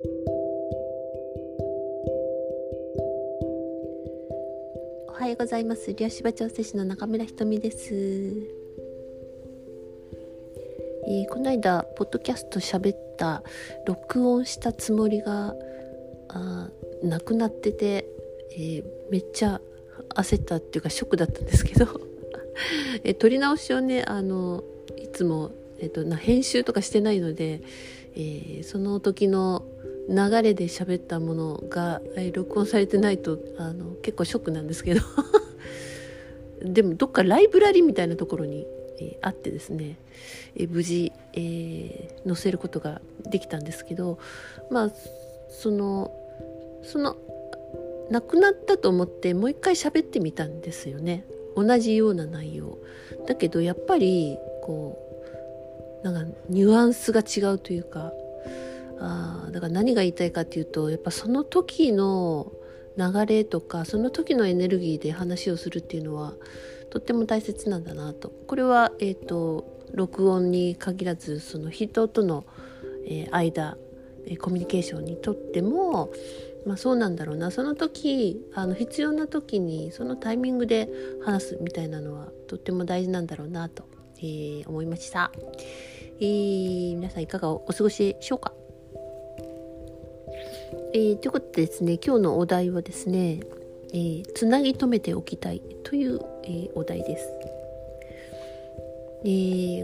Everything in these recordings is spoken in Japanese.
おはようございます。両芝調整師の中村ひとみです、えー、この間ポッドキャスト喋った録音したつもりがあなくなってて、えー、めっちゃ焦ったっていうかショックだったんですけど。え撮り直しをねあのいつも、えっと、な編集とかしてないので、えー、その時の流れで喋ったものが、え、録音されてないとあの結構ショックなんですけど。でもどっかライブラリみたいなところに、え、あってですね、え、無事、えー、載せることができたんですけど。まあそのその亡くなったと思ってもう一回喋ってみたんですよね。同じような内容。だけどやっぱりこうなんかニュアンスが違うというか。あだから何が言いたいかっていうとやっぱその時の流れとかその時のエネルギーで話をするっていうのはとっても大切なんだなと。これは、えーと、録音に限らずその人との、えー、間、コミュニケーションにとってもまあ、そうなんだろうな。その時あの必要な時にそのタイミングで話すみたいなのはとっても大事なんだろうなと、えー、思いました、えー、皆さんいかがお過ごしでしょうか、えー、ということでですね今日のお題はですね、えー、つなぎ止めておきたいという、えー、お題です、え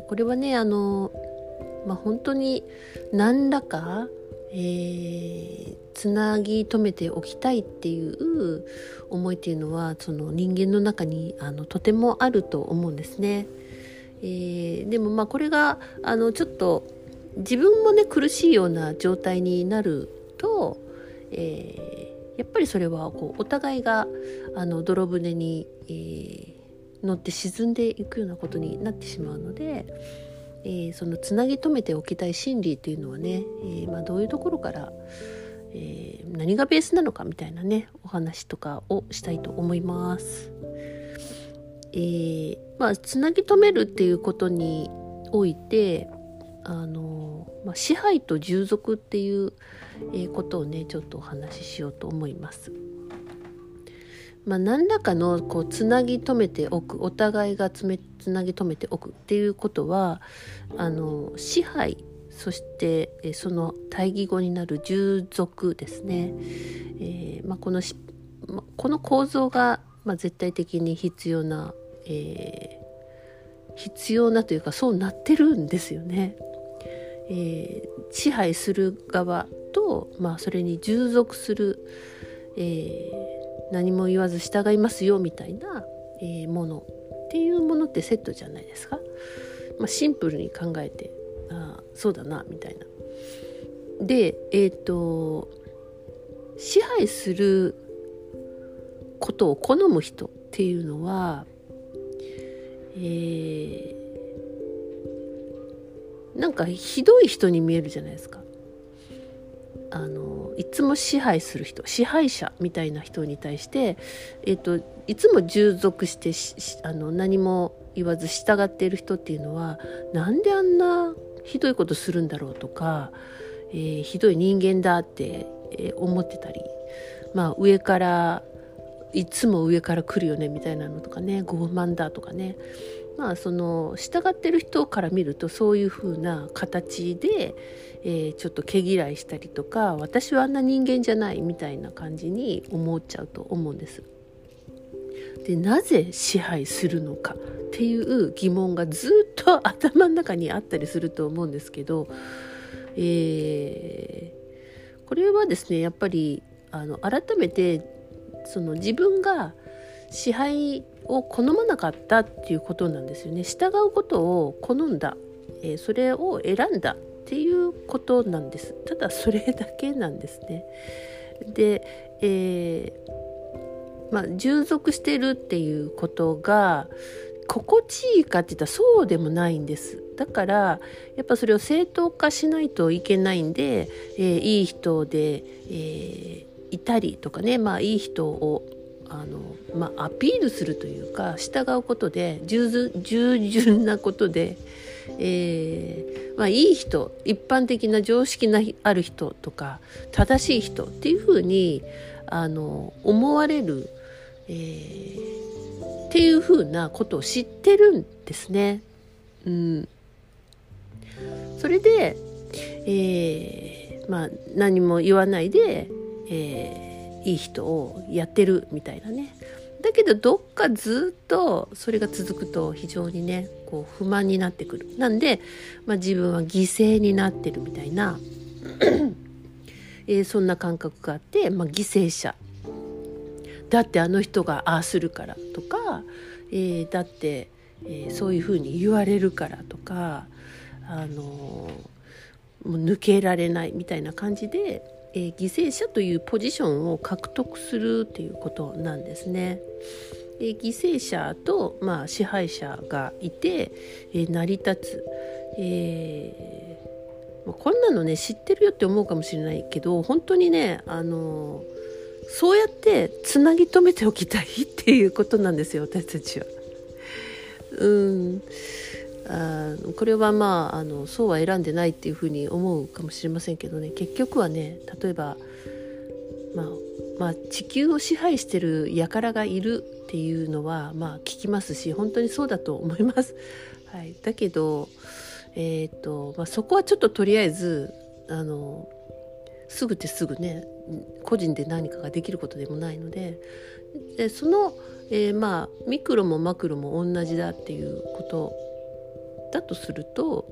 ー、これはねあのまあ本当に何らかえー、つなぎ止めておきたいっていう思いっていうのはその人間の中にあのとてもあると思うんですね。えー、でもまあこれがあのちょっと自分もね苦しいような状態になると、えー、やっぱりそれはこうお互いがあの泥船に、えー、乗って沈んでいくようなことになってしまうので。えー、そのつなぎ止めておきたい心理というのはね、えー、まあ、どういうところから、え、何がベースなのかみたいなねお話とかをしたいと思います。えまあ、つなぎ止めるっていうことにおいてあの、まあ、支配と従属っていう、ことをねちょっとお話ししようと思います。まあ、何らかのこうつなぎ止めておくお互いがつめつなぎ止めておくっていうことはあの支配そしてその対義語になる従属ですね、えーまあ、このしこの構造が、まあ、絶対的に必要な、えー、必要なというかそうなってるんですよね。えー、支配する側と、まあ、それに従属する、えー何も言わず従いますよみたいな、えー、ものっていうものってセットじゃないですか。まあ、シンプルに考えてあそうだなみたいな。でえっ、と支配することを好む人っていうのは、えー、なんかひどい人に見えるじゃないですか。あのいつも支配する人支配者みたいな人に対して、えーと、いつも従属してあの何も言わず従っている人っていうのはなんであんなひどいことするんだろうとか、えー、ひどい人間だって、思ってたり、まあ、上からいつも上から来るよねみたいなのとかね傲慢だとかねまあその従ってる人から見るとそういう風な形で、えー、ちょっと毛嫌いしたりとか私はあんな人間じゃないみたいな感じに思っちゃうと思うんです。でなぜ支配するのかっていう疑問がずっと頭の中にあったりすると思うんですけど、えー、これはですねやっぱりあの改めてその自分が支配を好まなかったっていうことなんですよね。従うことを好んだ、えー、それを選んだっていうことなんです。ただそれだけなんですね。で、えー、まあ従属してるっていうことが心地いいかって言ったらそうでもないんです。だからやっぱそれを正当化しないといけないんで、えー、いい人で、えー、いたりとかね。まあいい人をあの、まあ、アピールするというか従うことで従順なことで、えー、まあ、いい人一般的な常識のある人とか正しい人っていうふうにあの思われる、えー、っていうふうなことを知ってるんですね。うん、それで、えー、まあ、何も言わないで、えー、いい人をやってるみたいなね。だけどどっかずっとそれが続くと非常にねこう不満になってくる。なんで、まあ、自分は犠牲になってるみたいな、えー、そんな感覚があって、まあ、犠牲者だってあの人がああするからとか、えー、だって、えー、そういうふうに言われるからとか、あのもう抜けられないみたいな感じで、えー、犠牲者というポジションを獲得するっていうことなんですね。えー、犠牲者と、まあ、支配者がいて、えー、成り立つ、えー、こんなのね知ってるよって思うかもしれないけど本当にねあのそうやってつなぎ止めておきたいっていうことなんですよ私たちは。うんあこれはまああのそうは選んでないっていうふうに思うかもしれませんけどね結局はね例えば、まあ、まあ地球を支配してる輩がいるっていうのはまあ聞きますし本当にそうだと思います。はい、だけど、えーとまあ、そこはちょっととりあえずあのすぐってすぐね個人で何かができることでもないのででその、えー、まあミクロもマクロも同じだっていうことだとすると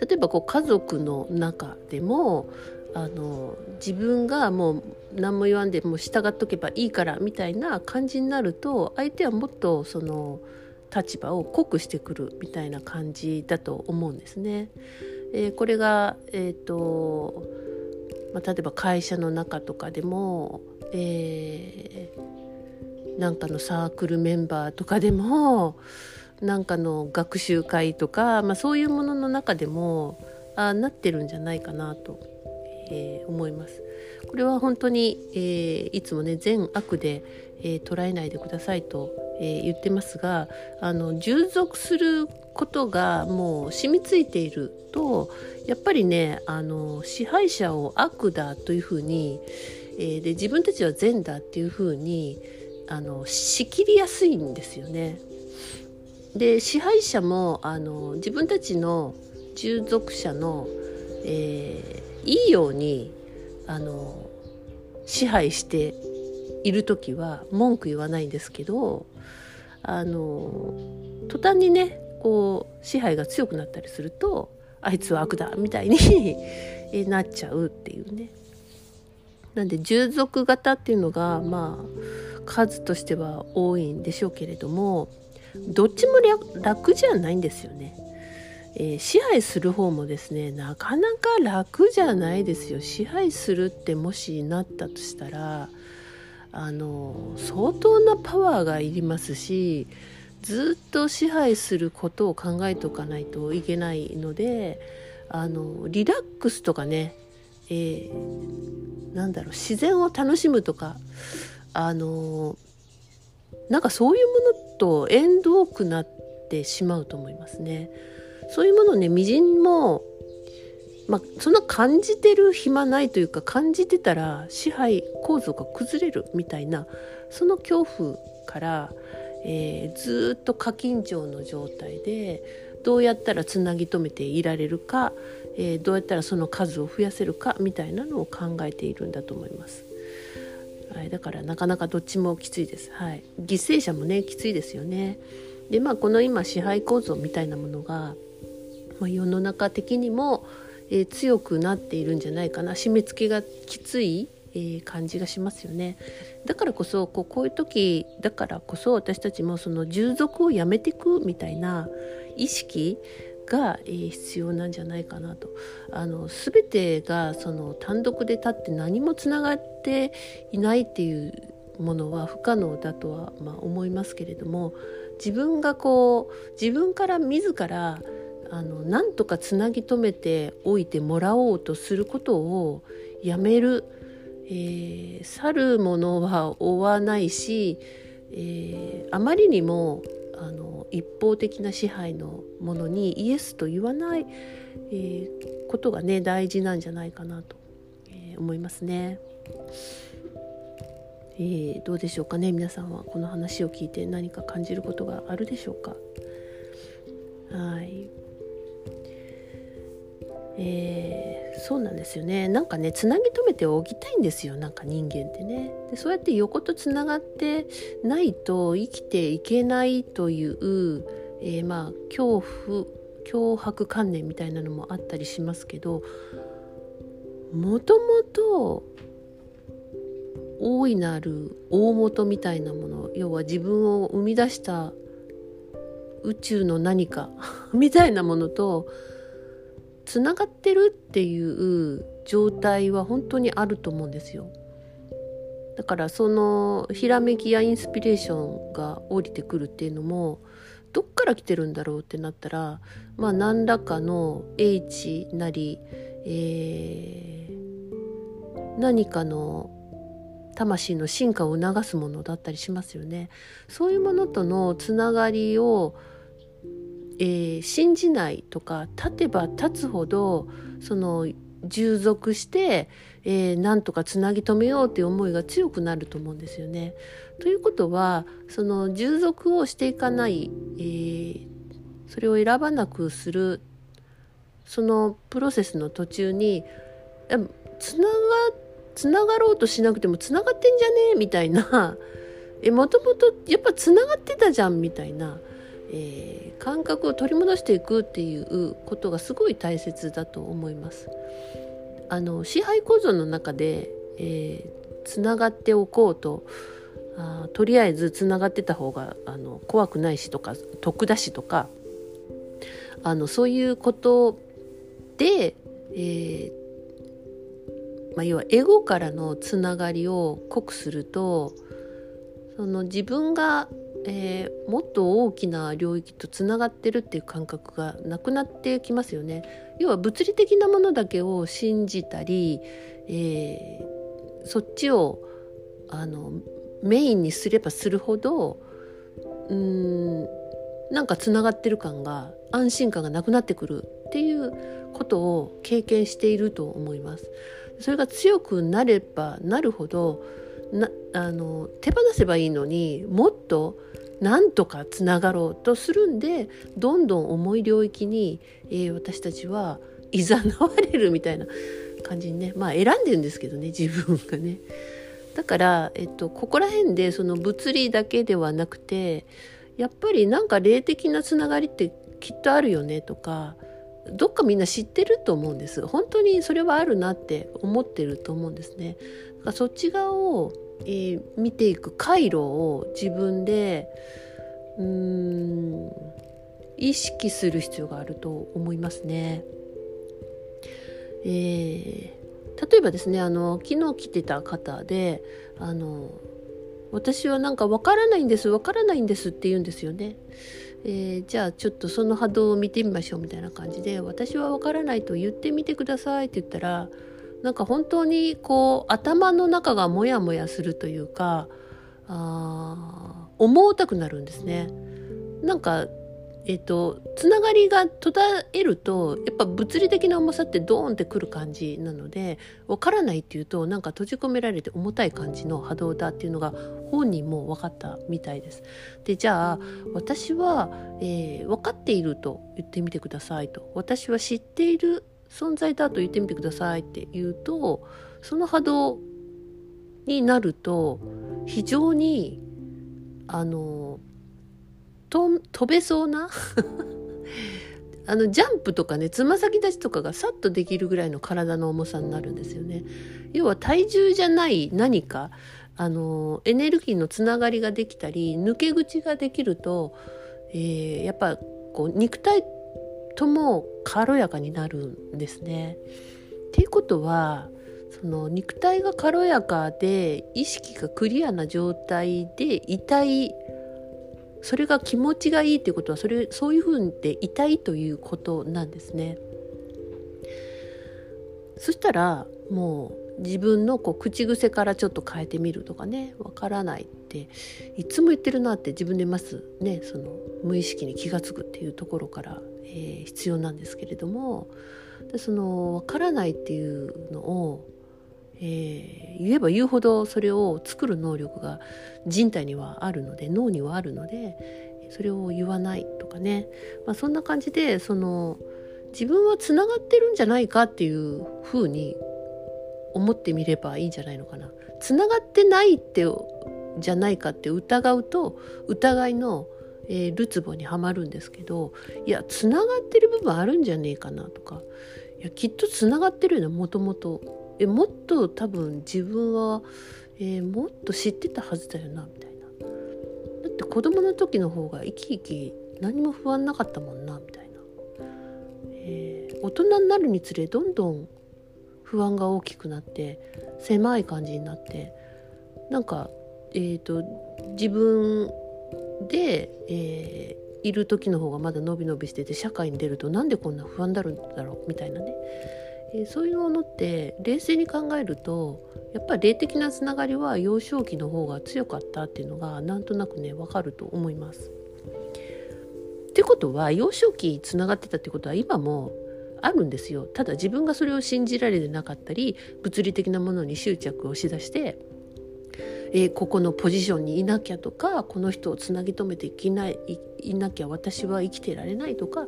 例えばこう家族の中でもあの自分がもう何も言わんでもう従っとけばいいからみたいな感じになると相手はもっとその立場を濃くしてくるみたいな感じだと思うんですね。えー、これが、えーとまあ、例えば会社の中とかでも、えー、なんかのサークルメンバーとかでもなんかの学習会とか、まあ、そういうものの中でもあなってるんじゃないかなと、えー、思います。これは本当に、えー、いつもね善悪で、えー、捉えないでくださいと、え言ってますがあの従属することがもう染みついているとやっぱりねあの支配者を悪だというふうに、えで自分たちは善だっていうふうにあの仕切りやすいんですよね。で支配者もあの自分たちの従属者の、えー、いいようにあの支配している時は文句言わないんですけどあの途端にねこう支配が強くなったりするとあいつは悪だみたいに なっちゃうっていうね。なんで従属型っていうのがまあ数としては多いんでしょうけれどもどっちも楽じゃないんですよね。えー、支配する方もですねなかなか楽じゃないですよ支配するってもしなったとしたらあの相当なパワーがいりますしずっと支配することを考えておかないといけないのであのリラックスとかね、えー、なんだろう自然を楽しむとかあのなんかそういうものと縁遠くなってしまうと思いますね。そういうものねみじんもまあ、そんな感じてる暇ないというか感じてたら支配構造が崩れるみたいなその恐怖から、えー、ずっと過緊張の状態でどうやったらつなぎ止めていられるか、えー、どうやったらその数を増やせるかみたいなのを考えているんだと思います。はい、だからなかなかどっちもきついです。はい、犠牲者もねきついですよね。でまあこの今支配構造みたいなものが、まあ、世の中的にも、えー、強くなっているんじゃないかな締め付けがきつい、えー、感じがしますよね。だからこそこうこういう時だからこそ私たちもその従属をやめていくみたいな意識が、えー、必要なんじゃないかなと。あの全てがその単独で立って何もつながっていないっていうものは不可能だとは、まあ、思いますけれども自分がこう自分から自らあのなんとかつなぎ止めておいてもらおうとすることをやめる、えー、去るものは追わないし、えー、あまりにもあの一方的な支配のものにイエスと言わない、えー、ことがね大事なんじゃないかなと、えー、思いますね。えー、どうでしょうかね。皆さんはこの話を聞いて何か感じることがあるでしょうか。はい。えー、そうなんですよね。なんかねつなぎ止めておきたいんですよ。なんか人間ってね。でそうやって横とつながってないと生きていけないという、えー、まあ恐怖脅迫観念みたいなのもあったりしますけどもともと大いなる大元みたいなもの要は自分を生み出した宇宙の何かみたいなものとつながってるっていう状態は本当にあると思うんですよ。だからそのひらめきやインスピレーションが降りてくるっていうのもどっから来てるんだろうってなったらまあ何らかの英知なり、えー、何かの魂の進化を促すものだったりしますよね。そういうものとのつながりをえー、信じないとか立てば立つほどその従属して、えー、なんとかつなぎ止めようっていう思いが強くなると思うんですよね。ということはその従属をしていかない、えー、それを選ばなくするそのプロセスの途中につながつながろうとしなくてもつながってんじゃねえみたいなえもともとやっぱつながってたじゃんみたいなえー、感覚を取り戻していくっていうことがすごい大切だと思います。あの支配構造の中で、えー、つながっておこうとあとりあえずつながってた方があの怖くないしとか得だしとかあのそういうことで、えーまあ、要はエゴからのつながりを濃くするとその自分がえー、もっと大きな領域とつながってるっていう感覚がなくなってきますよね。要は物理的なものだけを信じたり、えー、そっちをあのメインにすればするほどうんなんかつながってる感が安心感がなくなってくるっていうことを経験していると思います。それが強くなればなるほどなあの手放せばいいのにもっとなんとかつながろうとするんでどんどん重い領域に、えー、私たちはいざなわれるみたいな感じにねまあ選んでるんですけどね自分がね。だから、えっと、ここら辺でその物理だけではなくてやっぱりなんか霊的なつながりってきっとあるよねとかどっかみんな知ってると思うんです本当にそれはあるなって思ってると思うんですねだからそっち側を、えー、見ていく回路を自分でうーん意識する必要があると思いますね。えー、例えばですねあの昨日来てた方であの私はなんかわからないんですわからないんですって言うんですよね。えー、じゃあちょっとその波動を見てみましょうみたいな感じで私はわからないと言ってみてくださいって言ったらなんか本当にこう頭の中がモヤモヤするというかあ思うたくなるんですね。なんかえっ、とつながりが途絶えるとやっぱ物理的な重さってドーンってくる感じなので分からないっていうとなんか閉じ込められて重たい感じの波動だっていうのが本人も分かったみたいです。でじゃあ私は、えー、分かっていると言ってみてくださいと私は知っている存在だと言ってみてくださいって言うとその波動になると非常にあのと飛べそうな あのジャンプとかねつま先立ちとかがさっとできるぐらいの体の重さになるんですよね。要は体重じゃない何かあのエネルギーのつながりができたり抜け口ができると、えー、やっぱこう肉体とも軽やかになるんですね。っていうことはその肉体が軽やかで意識がクリアな状態でいたいそれが気持ちがいいっていうことはそれそういうふうにでいたいということなんですね。そしたらもう自分のこう口癖からちょっと変えてみるとかねわからないっていつも言ってるなって自分でまずねその無意識に気が付くっていうところから、えー、必要なんですけれどもでそのわからないっていうのを、えー、言えば言うほどそれを作る能力が人体にはあるので脳にはあるのでそれを言わないとかね、まあ、そんな感じでその自分はつながってるんじゃないかっていうふうに思ってみればいいんじゃないのかな。つながってないってじゃないかって疑うと疑いの、えー、るつぼにはまるんですけどいやつながってる部分あるんじゃねえかなとか。いやきっとつながってるよねもともと。もっと多分自分は、えー、もっと知ってたはずだよなみたいな。だって子供の時の方が生き生き何も不安なかったもんなみたいな、えー、大人になるにつれどんどん不安が大きくなって狭い感じになって。なんか、えーと、自分で、えー、いる時の方がまだ伸び伸びしてて社会に出るとなんでこんな不安だるんだろうみたいなね、えー、そういうものって冷静に考えるとやっぱり霊的なつながりは幼少期の方が強かったっていうのがなんとなくね分かると思います。ってことは幼少期つながってたってことは今もあるんですよただ自分がそれを信じられてなかったり物理的なものに執着をしだして、えー、ここのポジションにいなきゃとかこの人をつなぎ止めていきないいなきゃ私は生きてられないとか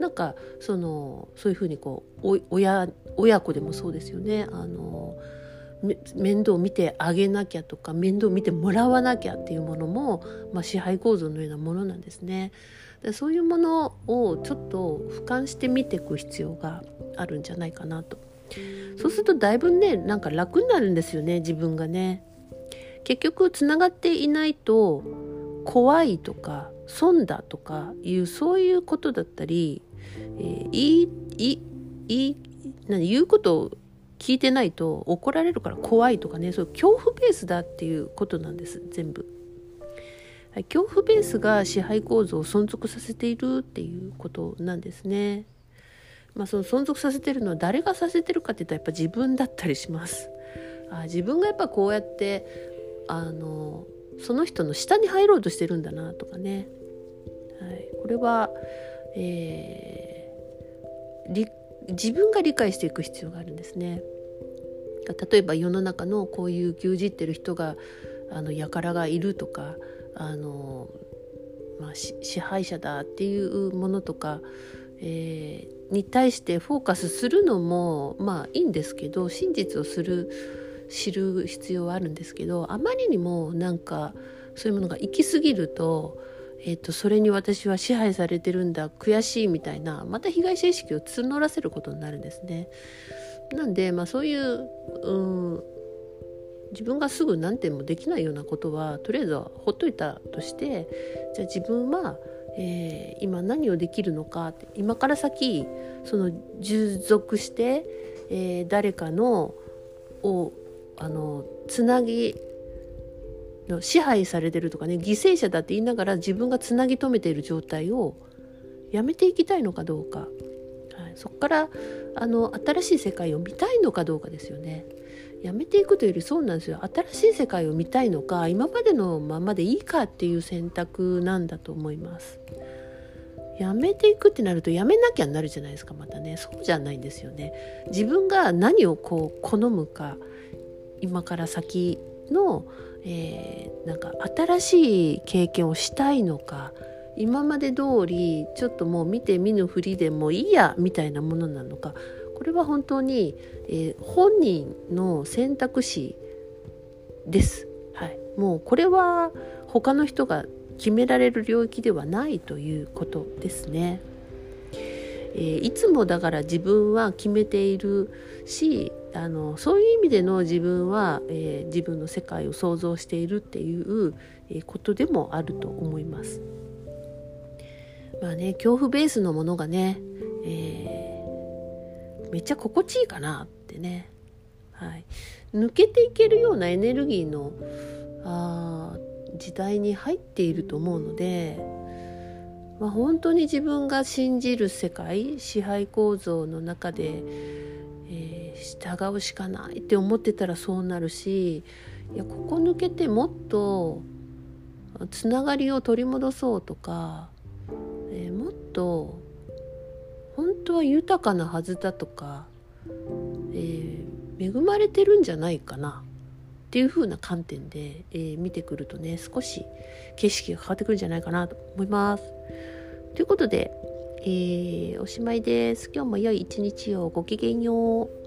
なんかそのそういうふうにこう親親子でもそうですよね。あの面倒を見てあげなきゃとか面倒を見てもらわなきゃっていうものも、まあ、支配構造のようなものなんですね。でそういうものをちょっと俯瞰して見ていく必要があるんじゃないかなと。そうするとだいぶねなんか楽になるんですよね自分がね。結局つながっていないと怖いとか損だとかいうそういうことだったり、えー、いいいい何言うことを聞いてないと怒られるから怖いとかねそう恐怖ベースだっていうことなんです全部。恐怖ベースが支配構造を存続させているっていうことなんですね。まあ、その存続させてるのは誰がさせてるかって言ったらやっぱ自分だったりします。あ自分がやっぱこうやってあのその人の下に入ろうとしてるんだなとかね、はい、これは、えー、自分が理解していく必要があるんですね。例えば世の中のこういう牛耳ってる人があの輩がいるとかあの、まあ、支配者だっていうものとか、えー、に対してフォーカスするのもまあいいんですけど真実をする知る必要はあるんですけどあまりにもなんかそういうものが行き過ぎると,、えーと、それに私は支配されてるんだ悔しいみたいなまた被害者意識を募らせることになるんですね。なんで、まあ、そういう、うん、自分がすぐ何点もできないようなことはとりあえずはほっといたとしてじゃあ自分は、えー、今何をできるのかって今から先その従属して、えー、誰かのをあのつなぎの支配されてるとかね犠牲者だって言いながら自分がつなぎ止めている状態をやめていきたいのかどうか、はい、そこからあの新しい世界を見たいのかどうかですよね。やめていくというよりそうなんですよ。新しい世界を見たいのか今までのままでいいかっていう選択なんだと思います。やめていくってなるとやめなきゃなるじゃないですかまたね。そうじゃないんですよね。自分が何をこう好むか。今から先の、えー、なんか新しい経験をしたいのか今まで通りちょっともう見て見ぬふりでもいいやみたいなものなのか。これは本当に、えー、本人の選択肢です、はい、もうこれは他の人が決められる領域ではないということですね。えー、いつもだから自分は決めているしあのそういう意味での自分は、えー、自分の世界を想像しているっていう、ことでもあると思います。まあね恐怖ベースのものがね、えめっちゃ心地いいかなってね、はい、抜けていけるようなエネルギーのあ時代に入っていると思うので、まあ、本当に自分が信じる世界支配構造の中で、従うしかないって思ってたらそうなるしいやここ抜けてもっとつながりを取り戻そうとか、えー、もっと本当は豊かなはずだとか、えー、恵まれてるんじゃないかなっていう風な観点で、えー、見てくるとね少し景色が変わってくるんじゃないかなと思います。ということで、え、おしまいです。今日も良い一日をごきげんよう。